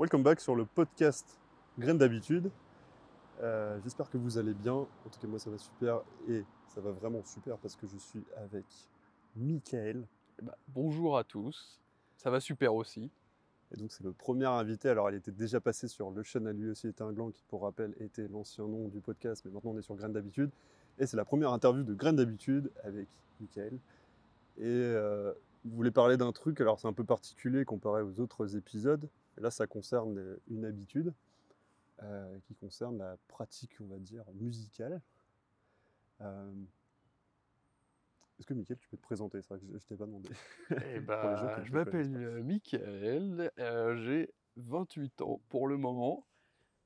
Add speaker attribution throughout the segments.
Speaker 1: Welcome back sur le podcast Graines d'habitude. Euh, J'espère que vous allez bien. En tout cas, moi, ça va super et ça va vraiment super parce que je suis avec Michael.
Speaker 2: Eh ben, bonjour à tous, ça va super aussi.
Speaker 1: Et donc, c'est le premier invité. Alors, il était déjà passé sur Le Chêne à lui aussi était un gland qui, pour rappel, était l'ancien nom du podcast, mais maintenant on est sur Graines d'habitude. Et c'est la première interview de Graines d'habitude avec Michael. Et euh, vous voulez parler d'un truc, alors c'est un peu particulier comparé aux autres épisodes. Et là, ça concerne une habitude euh, qui concerne la pratique, on va dire, musicale. Euh, Est-ce que, Mickaël, tu peux te présenter? C'est vrai que je ne t'ai pas demandé.
Speaker 2: Eh ben, je m'appelle euh, Mickaël, euh, j'ai 28 ans pour le moment.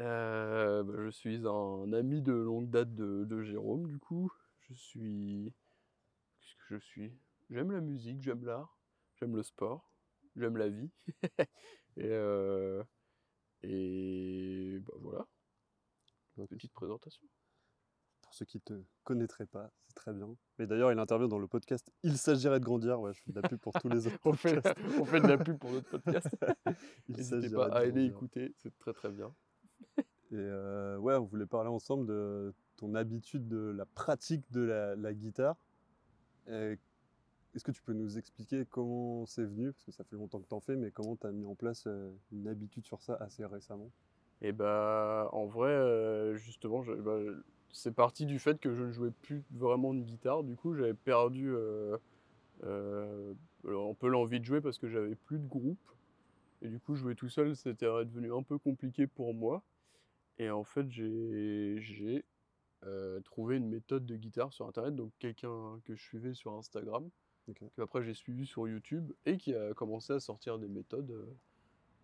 Speaker 2: Euh, bah, je suis un ami de longue date de, de Jérôme, du coup. Je suis. Qu'est-ce que je suis? J'aime la musique, j'aime l'art, j'aime le sport, j'aime la vie. et euh, et bah, voilà, petite présentation.
Speaker 1: Pour ceux qui ne te connaîtraient pas, c'est très bien. Mais d'ailleurs, il intervient dans le podcast Il s'agirait de grandir. Ouais, je fais de la pub pour tous les autres.
Speaker 2: on, fait, on fait de la pub pour notre podcast.
Speaker 1: Il
Speaker 2: N'hésitez pas à aller écouter, c'est très très bien.
Speaker 1: Et euh, ouais, on voulait parler ensemble de ton habitude de la pratique de la, la guitare. Est-ce que tu peux nous expliquer comment c'est venu? Parce que ça fait longtemps que tu en fais, mais comment tu as mis en place euh, une habitude sur ça assez récemment?
Speaker 2: Et bah, en vrai, euh, justement, bah, c'est parti du fait que je ne jouais plus vraiment de guitare. Du coup, j'avais perdu euh, un peu l'envie de jouer parce que j'avais plus de groupe. Et du coup, jouer tout seul, c'était devenu un peu compliqué pour moi. Et en fait, j'ai trouvé une méthode de guitare sur Internet, donc quelqu'un que je suivais sur Instagram,
Speaker 1: Ok.
Speaker 2: que après j'ai suivi sur YouTube, et qui a commencé à sortir des méthodes. euh,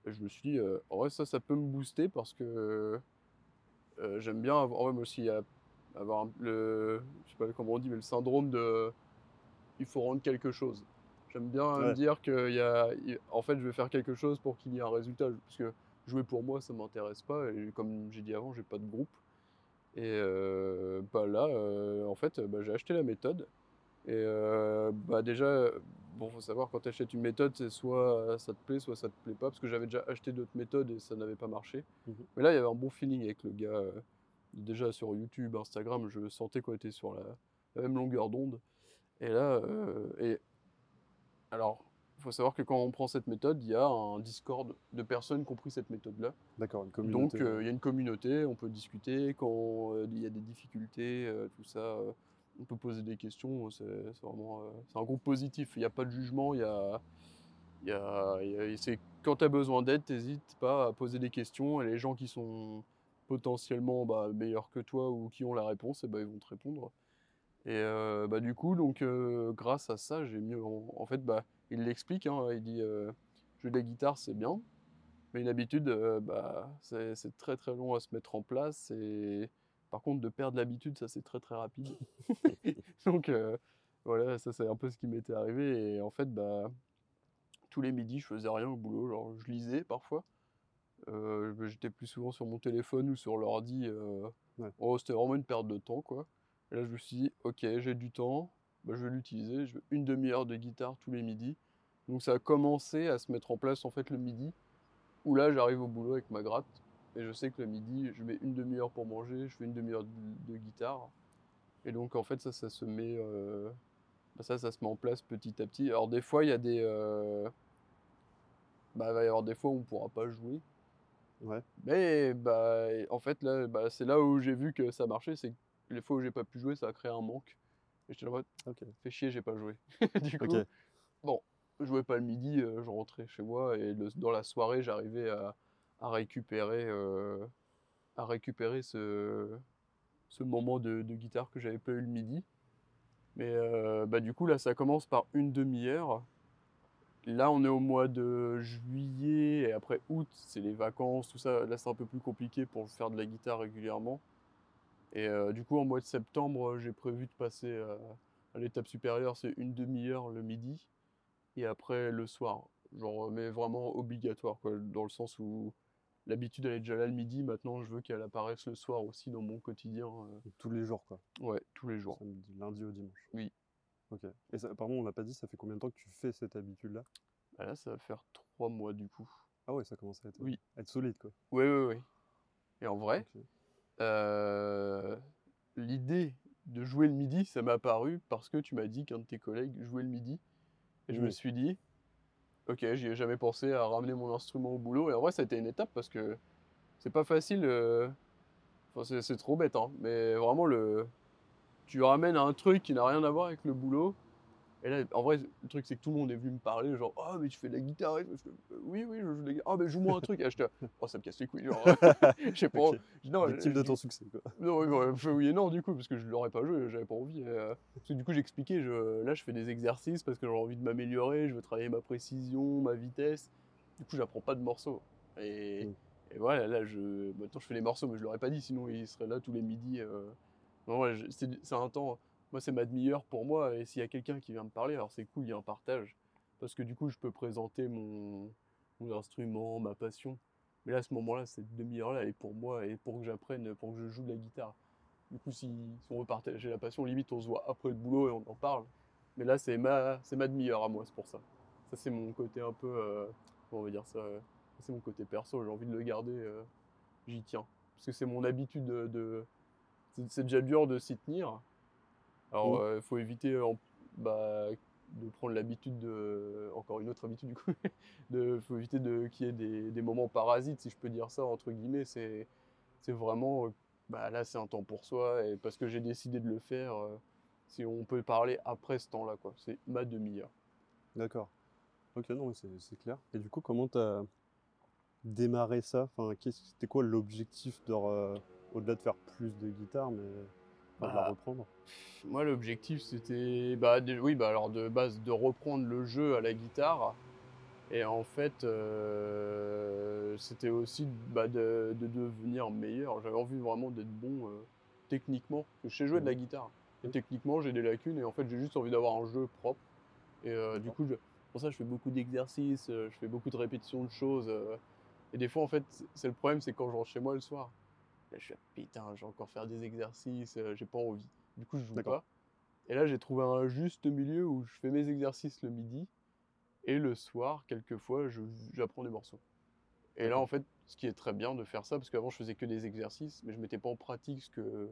Speaker 2: et je me suis dit, euh, en vrai, ça, ça peut me booster parce que euh, j'aime bien avoir, en vrai, moi aussi, avoir le, je sais pas comment on dit, mais le syndrome de, il faut rendre quelque chose. J'aime bien me dire que y a, en fait, je vais faire quelque chose pour qu'il y ait un résultat, parce que jouer pour moi, ça m'intéresse pas, et comme j'ai dit avant, j'ai pas de groupe. Et euh, bah là, en fait, bah, j'ai acheté la méthode. Et euh, bah déjà, bon, faut savoir quand tu achètes une méthode, c'est soit ça te plaît, soit ça te plaît pas, parce que j'avais déjà acheté d'autres méthodes et ça n'avait pas marché.
Speaker 1: Mhm.
Speaker 2: Mais là, il y avait un bon feeling avec le gars. euh, déjà sur YouTube, Instagram, je sentais qu'on était sur la, la même longueur d'onde. Et là, euh, et alors, il faut savoir que quand on prend cette méthode, il y a un Discord de personnes qui ont pris cette méthode-là.
Speaker 1: D'accord, une
Speaker 2: Donc,
Speaker 1: communauté.
Speaker 2: euh, il y a une communauté, on peut discuter quand euh, il y a des difficultés, euh, tout ça. Euh, on peut poser des questions. C'est c'est vraiment, euh, c'est un groupe positif. Il n'y a pas de jugement. Il y a, il y a, quand tu as besoin d'aide, n'hésite pas à poser des questions. Et les gens qui sont potentiellement bah, meilleurs que toi ou qui ont la réponse, eh ben, ils vont te répondre. Et euh, bah, du coup, donc, euh, grâce à ça, j'ai mis en, fait, bah, il l'explique. hein, il dit euh, jouer de la guitare, c'est bien. Mais une habitude, euh, bah, c'est très très long à se mettre en place. Et par contre, de perdre l'habitude, ça c'est très très rapide. Donc euh, voilà, ça c'est un peu ce qui m'était arrivé. Et en fait, bah, tous les midis, je faisais rien au boulot. Genre, je lisais parfois. Euh, J'étais plus souvent sur mon téléphone ou sur l'ordi. euh.
Speaker 1: Ouais.
Speaker 2: Oh, C'était vraiment une perte de temps, quoi. Et là, je me suis dit, ok, j'ai du temps, bah, je vais l'utiliser. Je veux une demi-heure de guitare tous les midis. Donc ça a commencé à se mettre en place en fait le midi où là j'arrive au boulot avec ma gratte et je sais que le midi je mets une demi-heure pour manger, je fais une demi-heure de, de guitare et donc en fait ça ça se met euh, ça ça se met en place petit à petit. Alors des fois il y a des euh, bah il va y avoir des fois où on pourra pas jouer
Speaker 1: Ouais.
Speaker 2: mais bah en fait là bah, c'est là où j'ai vu que ça marchait c'est que les fois où j'ai pas pu jouer ça a créé un manque et j'étais là mode,
Speaker 1: Ok.
Speaker 2: fait chier j'ai pas joué du coup bon, je jouais pas le midi, euh, je rentrais chez moi et le- dans la soirée, j'arrivais à, à récupérer, euh, à récupérer ce, ce moment de, guitare que j'avais pas eu le midi. Mais euh, bah, du coup, là, ça commence par une demi-heure. Là, on est au mois de juillet et après août, c'est les vacances, tout ça. Là, c'est un peu plus compliqué pour faire de la guitare régulièrement. Et euh, du coup, en mois de septembre, j'ai prévu de passer à l'étape supérieure, c'est une demi-heure le midi et après le soir. Genre, mais vraiment obligatoire, quoi, dans le sens où l'habitude elle est déjà là le midi, maintenant je veux qu'elle apparaisse le soir aussi dans mon quotidien. euh,
Speaker 1: tous les jours, quoi.
Speaker 2: ouais, tous les jours.
Speaker 1: Samedi, lundi au dimanche.
Speaker 2: Oui.
Speaker 1: Ok. Et ça, pardon, on l'a pas dit, ça fait combien de temps que tu fais cette habitude-là?
Speaker 2: Bah là, ça va faire trois mois du coup.
Speaker 1: Ah ouais, ça commence à être,
Speaker 2: Oui.
Speaker 1: à être solide, quoi.
Speaker 2: Oui, oui, oui. Et en vrai, euh, l'idée de jouer le midi, ça m'est apparu parce que tu m'as dit qu'un de tes collègues jouait le midi. Et je me suis dit, ok, j'y ai jamais pensé à ramener mon instrument au boulot. Et en vrai, ça a été une étape parce que c'est pas facile. euh, Enfin, c'est- trop bête, hein. Mais vraiment, le... tu ramènes un truc qui n'a rien à voir avec le boulot. Et là, en vrai, le truc, c'est que tout le monde est venu me parler, genre, oh, mais tu fais de la guitare. et. Je Euh, oui, oui, je joue de la guitare. Ah, mais joue-moi un truc. Et j'étais, là, oh, ça me casse les couilles. Genre, je sais pas.
Speaker 1: Ok.
Speaker 2: Je dis, non,
Speaker 1: Victime
Speaker 2: je-
Speaker 1: de ton succès, quoi.
Speaker 2: non, oui, et non, du coup, parce que je l'aurais pas joué, j'avais pas envie. euh, parce que du coup, j'expliquais, je, là, je fais des exercices parce que j'ai envie de m'améliorer, je veux travailler ma précision, ma vitesse. Du coup, j'apprends pas de morceaux. Et,
Speaker 1: Mm.
Speaker 2: et voilà, là, je, maintenant, je fais les morceaux, mais je l'aurais pas dit, sinon, il serait là tous les midis. euh. Non, ouais, je- c'est un temps, moi, c'est ma demi-heure pour moi, et s'il y a quelqu'un qui vient me parler, alors c'est cool, il y a un partage. Parce que du coup, je peux présenter mon, instrument, ma passion. Mais là, à ce moment-là, cette demi-heure-là, est pour moi et pour que j'apprenne, pour que je joue de la guitare. Du coup, si, on veut partager la passion, limite, on se voit après le boulot et on en parle. Mais là, c'est ma, c'est ma demi-heure à moi, c'est pour ça. Ça, c'est mon côté un peu. euh, on va dire ça euh, C'est mon côté perso, j'ai envie de le garder, euh, j'y tiens. Parce que c'est mon habitude de. c'est déjà dur de s'y tenir. Alors, il faut éviter en- bah, de prendre l'habitude de. Encore une autre habitude, du coup. Il faut éviter de- qu'il y ait des, des moments parasites, si je peux dire ça, entre guillemets. C'est c'est vraiment. euh, Bah, là, c'est un temps pour soi, et parce que j'ai décidé de le faire, euh, si on peut parler après ce temps-là, quoi. C'est ma demi-heure.
Speaker 1: D'accord. Ok, non, c'est clair. Et du coup, comment t'as démarré ça? Enfin, qu'est-ce- c'était quoi l'objectif de re- au-delà de faire plus de guitare, mais enfin, de la
Speaker 2: Bah,
Speaker 1: reprendre?
Speaker 2: Moi, l'objectif, c'était, bah, dé- oui, bah, alors de base, de reprendre le jeu à la guitare. Et en fait, euh, c'était aussi bah, de, de devenir meilleur. J'avais envie vraiment d'être bon euh, techniquement. Parce que je sais jouer de la
Speaker 1: Mhm.
Speaker 2: guitare. Et
Speaker 1: Mhm.
Speaker 2: techniquement, j'ai des lacunes. Et en fait, j'ai juste envie d'avoir un jeu propre. Et euh, du coup, je- pour ça, je fais beaucoup d'exercices, je fais beaucoup de répétitions de choses. et des fois, en fait, c'est le problème, c'est quand je rentre chez moi le soir. Là, je suis là, putain, j'ai encore faire des exercices, euh, j'ai pas envie. Du coup, je joue pas. Et là, j'ai trouvé un juste milieu où je fais mes exercices le midi et le soir, quelquefois, je- j'apprends des morceaux. Et là, en fait, ce qui est très bien de faire ça, parce qu'avant, je faisais que des exercices, mais je mettais pas en pratique ce que,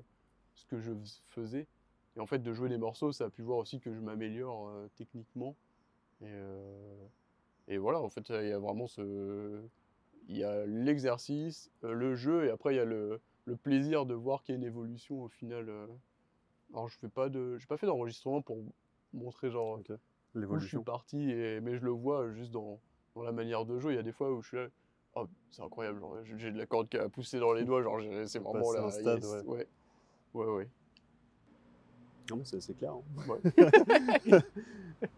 Speaker 2: ce que je faisais. Et en fait, de jouer des morceaux, ça a pu voir aussi que je m'améliore euh, techniquement. Et, euh, et voilà, en fait, il y a vraiment ce. Il y a l'exercice, euh, le jeu, et après, il y a le, le plaisir de voir qu'il y a une évolution au final. euh. Alors, je fais pas de, j'ai pas fait d'enregistrement pour montrer genre
Speaker 1: Ok.
Speaker 2: où je suis
Speaker 1: L'évolution.
Speaker 2: parti, et, mais je le vois juste dans, dans la manière de jouer. Il y a des fois où je suis là, oh, c'est incroyable, genre, j'ai de la corde qui a poussé dans les doigts, genre c'est vraiment là.
Speaker 1: stade,
Speaker 2: yes,
Speaker 1: ouais.
Speaker 2: ouais. Ouais, ouais.
Speaker 1: Non, c'est clair. hein.
Speaker 2: Ouais.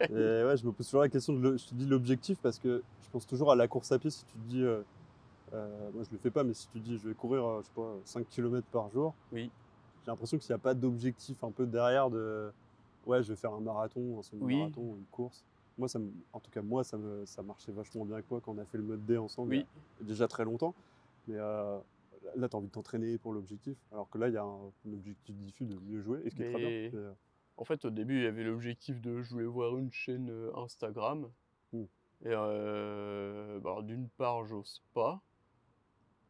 Speaker 1: Et ouais, je me pose toujours la question de je te dis l'objectif parce que je pense toujours à la course à pied. Si tu te dis, euh, euh, moi je le fais pas, mais si tu dis je vais courir, euh, je sais pas, 5 km par jour,
Speaker 2: Oui.
Speaker 1: j'ai l'impression qu'il n'y a pas d'objectif un peu derrière de ouais, je vais faire un marathon, un semi-marathon, une course. Moi, ça me- en tout cas, moi, ça, me, ça marchait vachement bien avec moi quand on a fait le mode D ensemble il y a
Speaker 2: Oui.
Speaker 1: déjà très longtemps. Mais euh, là, tu as envie de t'entraîner pour l'objectif, alors que là, il y a un, un objectif diffus de mieux jouer, et ce qui est très bien.
Speaker 2: Mais- En fait, au début, il y avait l'objectif de je voulais voir une chaîne Instagram.
Speaker 1: Mm.
Speaker 2: Et euh, bah, d'une part, j'ose pas.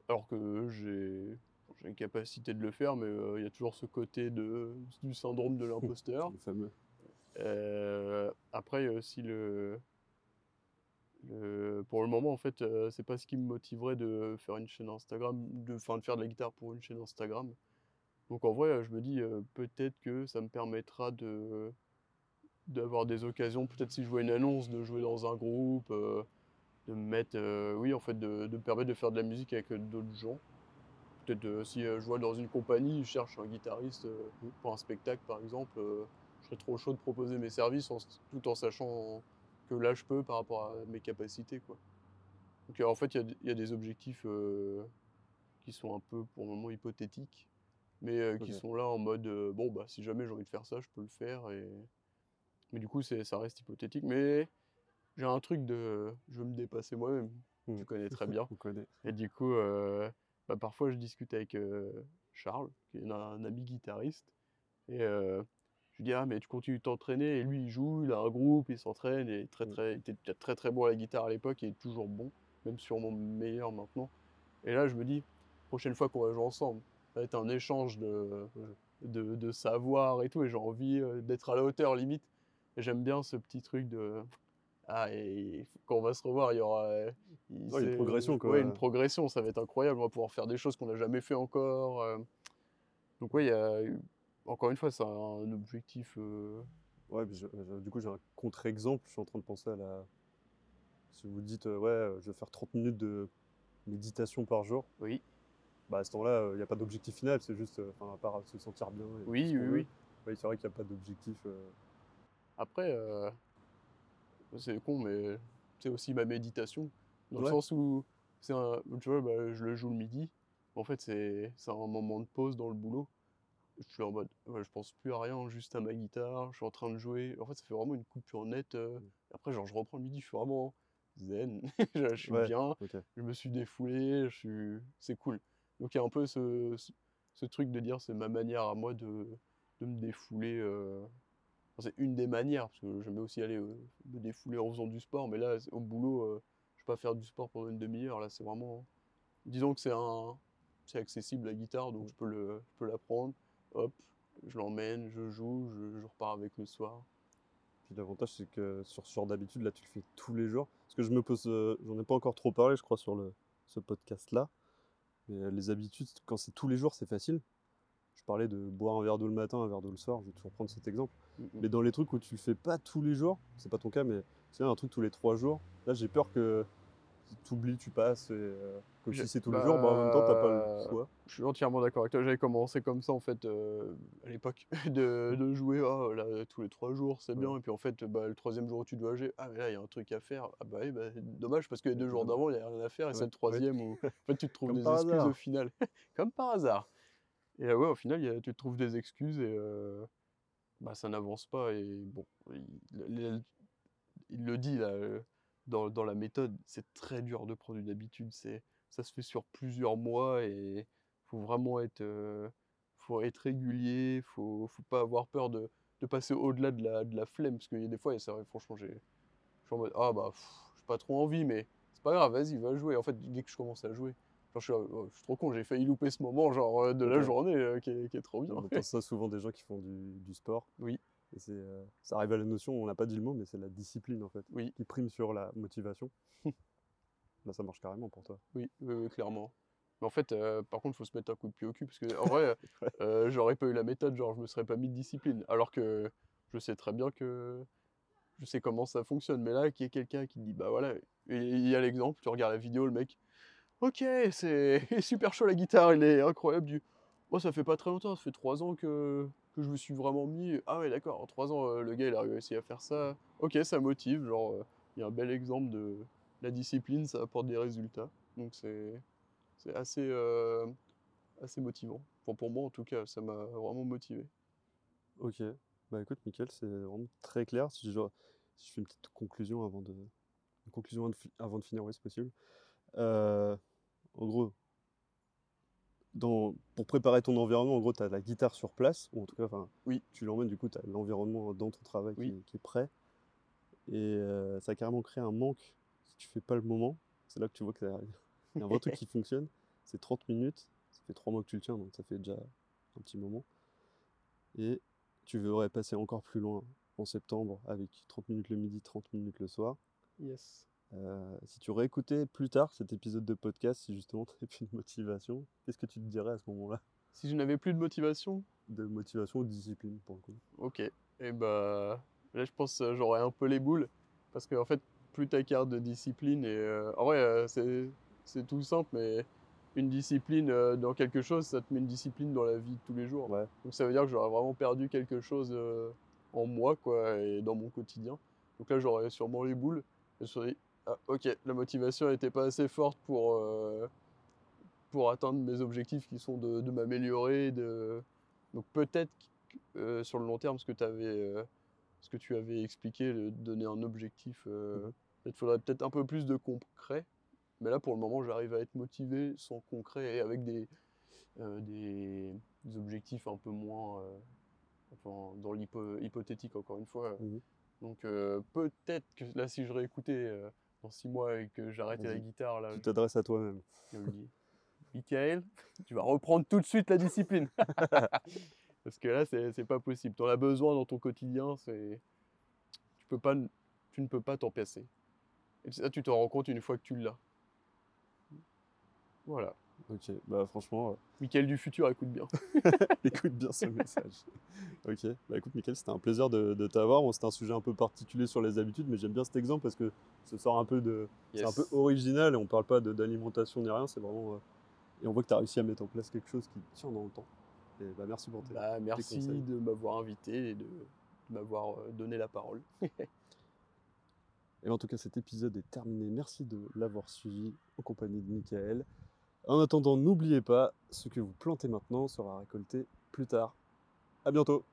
Speaker 2: Alors que j'ai j'ai une capacité de le faire, mais euh, il y a toujours ce côté de, du syndrome de l'imposteur. Euh, après, il y a aussi le, le- Pour le moment, en fait, euh, c'est pas ce qui me motiverait de faire une chaîne Instagram, de, enfin, de faire de la guitare pour une chaîne Instagram. Donc en vrai, euh, je me dis euh, peut-être que ça me permettra de d'avoir des occasions, peut-être si je vois une annonce, de jouer dans un groupe, euh, de me mettre, euh, oui, en fait, de, de me permettre de faire de la musique avec euh, d'autres gens. Peut-être euh, si je vois dans une compagnie, je cherche un guitariste pour un spectacle, par exemple, je serais trop chaud de proposer mes services en tout en sachant que là, je peux par rapport à mes capacités, quoi. Donc en fait, il y a y, des objectifs qui sont un peu, pour le moment, hypothétiques, mais qui sont là en mode, bon, bah, si jamais j'ai envie de faire ça, je peux le faire. Et... Mais du coup, ça reste hypothétique. Mais j'ai un truc de, je veux me dépasser moi-même.
Speaker 1: Mm.
Speaker 2: Tu connais très bien.
Speaker 1: Connaît.
Speaker 2: Et du coup, euh, bah, parfois, je discute avec euh, Charles, qui est un, un ami guitariste. Et euh, je lui dis, ah, mais tu continues de t'entraîner. Et lui, il joue, il a un groupe, il s'entraîne. Et très,
Speaker 1: Mm.
Speaker 2: très, il était très, très bon à la guitare à l'époque il est toujours bon. même sûrement meilleur maintenant. Et là, je me dis, prochaine fois qu'on va jouer ensemble, ça va être un échange de, de, de savoir et tout, et j'ai envie d'être à la hauteur limite. Et j'aime bien ce petit truc de. Ah, et quand on va se revoir, il y aura. il-
Speaker 1: Ouais, une progression, quoi.
Speaker 2: Ouais, une progression, ça va être incroyable. On va pouvoir faire des choses qu'on n'a jamais fait encore. euh. Donc, il a. Encore une fois, c'est un objectif. euh,
Speaker 1: Ouais, puis je- je- du coup, j'ai un contre-exemple. Je suis en train de penser à la. Si vous dites, euh, ouais, euh, je vais faire 30 minutes de méditation par jour,
Speaker 2: Oui,
Speaker 1: bah à ce temps-là, il n'y a pas d'objectif final, c'est juste, euh, enfin, à part se sentir bien. et
Speaker 2: Oui, oui, oui.
Speaker 1: Oui, c'est vrai qu'il n'y a pas d'objectif. euh,
Speaker 2: Après, euh, c'est con, mais c'est aussi ma méditation. Dans le sens où, c'est un, tu vois, bah, je le joue le midi. En fait, c'est c'est un moment de pause dans le boulot. Je suis en mode, ouais, je pense plus à rien, juste à ma guitare. Je suis en train de jouer. En fait, ça fait vraiment une coupure nette. euh. Après, genre, je reprends le midi, je suis vraiment zen. je, suis
Speaker 1: Ouais.
Speaker 2: bien. Je me suis défoulé. Je suis... C'est cool. Donc, il y a un peu ce, ce, ce truc de dire, c'est ma manière à moi de, de me défouler. euh, C'est une des manières, parce que j'aimais aussi aller euh, me défouler en faisant du sport, mais là, au boulot, euh, je vais pas faire du sport pendant une demi-heure. Là, c'est vraiment. Disons que c'est un. C'est accessible la guitare, donc je peux, le, je peux la prendre. Hop, je l'emmène, je joue, je, repars avec le soir.
Speaker 1: Puis l'avantage, c'est que sur, sur d'habitude, là, tu le fais tous les jours. Parce que je me pose, euh, j'en ai pas encore trop parlé, je crois, sur le, ce podcast-là. Les habitudes, quand c'est tous les jours, c'est facile. Je parlais de boire un verre d'eau le matin, un verre d'eau le soir, je vais toujours prendre cet exemple. Mais dans les trucs où tu le fais pas tous les jours, c'est pas ton cas, mais c'est un truc tous les trois jours, là, j'ai peur que tu oublies, tu passes. Et, euh, comme
Speaker 2: Je-
Speaker 1: si c'est tous les jours, bah, en même temps, t'as pas le
Speaker 2: bah,
Speaker 1: choix.
Speaker 2: Je suis entièrement d'accord avec toi. J'avais commencé comme ça en fait euh, à l'époque de, de jouer là, tous les trois jours, c'est bien. Et puis en fait, bah, le troisième jour où tu dois jouer, ah mais là il y a un truc à faire. Ah bah oui, bah, dommage parce que les deux jours d'avant il n'y a rien à faire et c'est le troisième où en fait tu te trouves
Speaker 1: Comme
Speaker 2: des excuses
Speaker 1: hasard.
Speaker 2: au final. comme par hasard. Et euh, ouais, au final y a- tu te trouves des excuses et euh, bah, ça n'avance pas. Et bon, il, le dit là euh, dans, dans la méthode, c'est très dur de prendre une habitude. C'est ça se fait sur plusieurs mois et faut vraiment être, euh, faut être régulier, faut, faut pas avoir peur de, de passer au-delà de la, de la flemme, parce qu'il y a des fois, et ça franchement, j'ai, je suis en mode, ah bah, j'ai pas trop envie, mais c'est pas grave, vas-y, va jouer. En fait, dès que je commence à jouer, genre, je, suis, là, oh, je suis trop con, j'ai failli louper ce moment, genre, euh, de la journée, euh, qui, est, qui est trop bien.
Speaker 1: On entend ça souvent des gens qui font du, du sport.
Speaker 2: Oui.
Speaker 1: Et c'est, euh, ça arrive à la notion, on n'a pas dit le mot, mais c'est la discipline en fait,
Speaker 2: Oui.
Speaker 1: qui prime sur la motivation. Là, ça marche carrément pour toi.
Speaker 2: Oui, oui, oui, clairement. Mais en fait, euh, par contre, il faut se mettre un coup de pied au cul, parce que en vrai, euh, j'aurais pas eu la méthode, genre, je me serais pas mis de discipline. Alors que je sais très bien que je sais comment ça fonctionne. Mais là, qu'il y ait quelqu'un qui dit, bah voilà, il y a l'exemple, tu regardes la vidéo, le mec, ok, c'est super chaud la guitare, il est incroyable. Du... Moi, ça fait pas très longtemps, ça fait trois ans que, que je me suis vraiment mis. Ah ouais, d'accord, en trois ans, euh, le gars, il a réussi à faire ça. Ok, ça motive, genre, euh, il y a un bel exemple de la discipline, ça apporte des résultats. Donc c'est assez, euh, assez motivant. Enfin, pour moi, en tout cas, ça m'a vraiment motivé.
Speaker 1: Ok. Bah écoute, Mickaël, c'est vraiment très clair. Si je, si je fais une petite conclusion avant de, conclusion avant de finir, oui, c'est possible. Euh, en gros, dans, pour préparer ton environnement, en gros, tu as la guitare sur place, ou en tout cas,
Speaker 2: Oui.
Speaker 1: tu l'emmènes, du coup, tu as l'environnement dans ton travail
Speaker 2: Oui.
Speaker 1: qui, qui est prêt. Et euh, ça a carrément créé un manque si tu fais pas le moment. C'est là que tu vois qu'il y a un vrai truc qui fonctionne. C'est 30 minutes. Ça fait 3 mois que tu le tiens, donc ça fait déjà un petit moment. Et tu voudrais passer encore plus loin en septembre avec 30 minutes le midi, 30 minutes le soir.
Speaker 2: Yes.
Speaker 1: Euh, si tu réécoutais plus tard cet épisode de podcast, si justement tu n'avais plus de motivation, qu'est-ce que tu te dirais à ce moment-là?
Speaker 2: Si je n'avais plus de motivation,
Speaker 1: De motivation ou de discipline pour le coup
Speaker 2: ok. Et bah là, je pense que j'aurais un peu les boules. Parce qu'en fait, plus ta carte de discipline, et euh, en vrai, euh, c'est c'est tout simple, mais une discipline euh, dans quelque chose, ça te met une discipline dans la vie de tous les jours.
Speaker 1: Ouais.
Speaker 2: Donc ça veut dire que j'aurais vraiment perdu quelque chose euh, en moi, quoi, et dans mon quotidien. Donc là, j'aurais sûrement les boules. Je serais ah, ok, la motivation n'était pas assez forte pour, euh, pour atteindre mes objectifs qui sont de, de m'améliorer. De... Donc peut-être que, euh, sur le long terme, ce que, t'avais, euh, ce que tu avais expliqué, de donner un objectif, euh,
Speaker 1: Mhm.
Speaker 2: il faudrait peut-être un peu plus de concret. Mais là, pour le moment, j'arrive à être motivé sans concret et avec des, des, des objectifs un peu moins enfin, dans l'hypothétique, encore une fois.
Speaker 1: Mhm.
Speaker 2: Donc peut-être que là, si je réécoutais dans six mois et que j'arrêtais la guitare, là,
Speaker 1: Tu t'adresses à toi-même.
Speaker 2: Michael, tu vas reprendre tout de suite la discipline. Parce que là, c'est pas possible. Tu en as besoin dans ton quotidien, c'est tu peux pas, tu ne peux pas t'en passer. Et ça, tu t'en rends compte une fois que tu l'as. Voilà.
Speaker 1: Ok, bah franchement, euh,
Speaker 2: Michael du futur, écoute bien.
Speaker 1: écoute bien ce message. Ok, bah écoute Mickaël, c'était un plaisir de, de t'avoir. Bon, c'était un sujet un peu particulier sur les habitudes, mais j'aime bien cet exemple parce que ça sort un peu de... C'est un peu original et on parle pas d'alimentation ni rien, c'est vraiment... euh, Et on voit que tu as réussi à mettre en place quelque chose qui tient dans le temps. Et bah merci pour tes...
Speaker 2: Bah, merci de m'avoir invité et de, de m'avoir euh, donné la parole.
Speaker 1: Et en tout cas, cet épisode est terminé. Merci de l'avoir suivi en compagnie de Michael. En attendant, n'oubliez pas, ce que vous plantez maintenant sera récolté plus tard. À bientôt